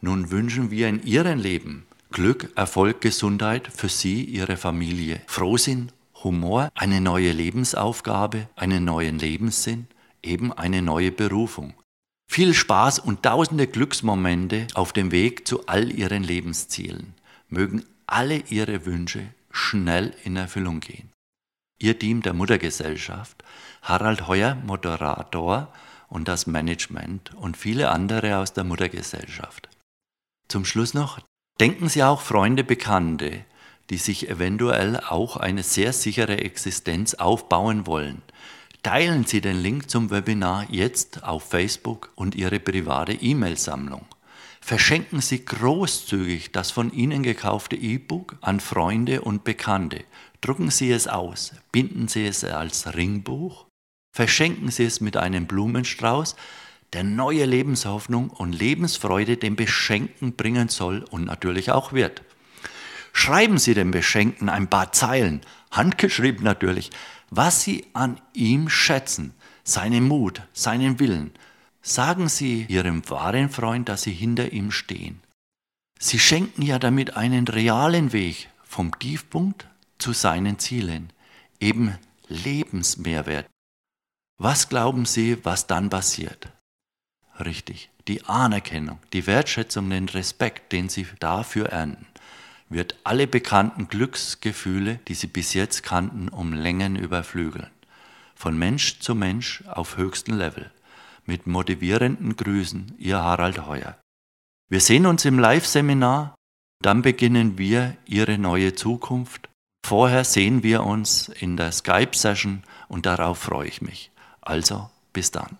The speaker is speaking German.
Nun wünschen wir in Ihrem Leben Glück, Erfolg, Gesundheit für Sie, Ihre Familie, Frohsinn, Humor, eine neue Lebensaufgabe, einen neuen Lebenssinn, eben eine neue Berufung. Viel Spaß und tausende Glücksmomente auf dem Weg zu all Ihren Lebenszielen. Mögen alle Ihre Wünsche schnell in Erfüllung gehen. Ihr Team der Muttergesellschaft, Harald Heuer, Moderator und das Management und viele andere aus der Muttergesellschaft. Zum Schluss noch, denken Sie auch Freunde, Bekannte, die sich eventuell auch eine sehr sichere Existenz aufbauen wollen. Teilen Sie den Link zum Webinar jetzt auf Facebook und Ihre private E-Mail-Sammlung. Verschenken Sie großzügig das von Ihnen gekaufte E-Book an Freunde und Bekannte. Drucken Sie es aus, binden Sie es als Ringbuch, verschenken Sie es mit einem Blumenstrauß, der neue Lebenshoffnung und Lebensfreude dem Beschenkten bringen soll und natürlich auch wird. Schreiben Sie dem Beschenkten ein paar Zeilen, handgeschrieben natürlich, was Sie an ihm schätzen, seinen Mut, seinen Willen. Sagen Sie Ihrem wahren Freund, dass Sie hinter ihm stehen. Sie schenken ja damit einen realen Weg vom Tiefpunkt zu seinen Zielen, eben Lebensmehrwert. Was glauben Sie, was dann passiert? Richtig. Die Anerkennung, die Wertschätzung, den Respekt, den sie dafür ernten, wird alle bekannten Glücksgefühle, die sie bis jetzt kannten, um Längen überflügeln. Von Mensch zu Mensch auf höchstem Level. Mit motivierenden Grüßen, Ihr Harald Heuer. Wir sehen uns im Live-Seminar, dann beginnen wir Ihre neue Zukunft. Vorher sehen wir uns in der Skype-Session und darauf freue ich mich. Also, bis dann.